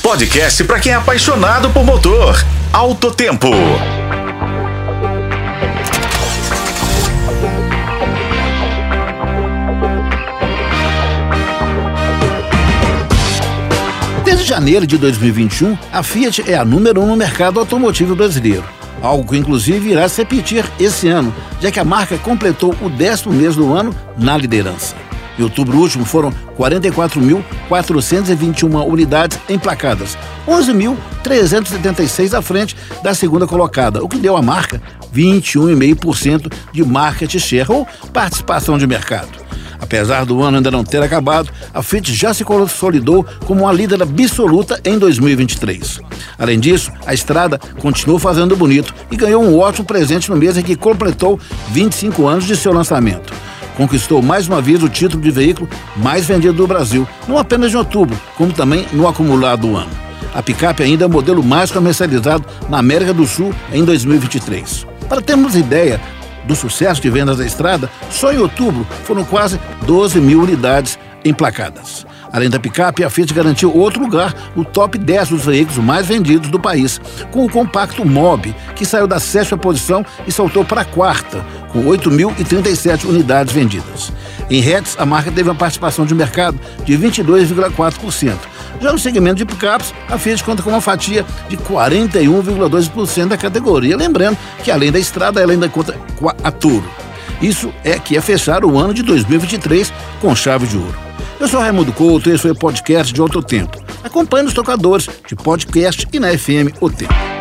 podcast para quem é apaixonado por motor. Alto Tempo. Desde janeiro de 2021, a Fiat é a número um no mercado automotivo brasileiro. Algo que inclusive irá se repetir esse ano, já que a marca completou o décimo mês do ano na liderança. Em outubro último foram 44.421 unidades emplacadas, 11.376 à frente da segunda colocada, o que deu à marca 21,5% de market share ou participação de mercado. Apesar do ano ainda não ter acabado, a Fiat já se consolidou como uma líder absoluta em 2023. Além disso, a estrada continuou fazendo bonito e ganhou um ótimo presente no mês em que completou 25 anos de seu lançamento conquistou mais uma vez o título de veículo mais vendido do Brasil, não apenas em outubro, como também no acumulado do ano. A picape ainda é o modelo mais comercializado na América do Sul em 2023. Para termos ideia do sucesso de vendas da estrada, só em outubro foram quase 12 mil unidades emplacadas. Além da picape, a Fiat garantiu outro lugar no top 10 dos veículos mais vendidos do país, com o compacto Mob, que saiu da sétima posição e saltou para a quarta, com 8.037 unidades vendidas. Em hatches, a marca teve uma participação de mercado de 22,4%. Já no segmento de picapes, a Fiat conta com uma fatia de 41,2% da categoria. Lembrando que, além da estrada, ela ainda conta com a Turo. Isso é que é fechar o ano de 2023 com chave de ouro. Eu sou Raimundo Couto e esse foi o podcast de Outro Tempo. Acompanhe nos tocadores de podcast e na FM O Tempo.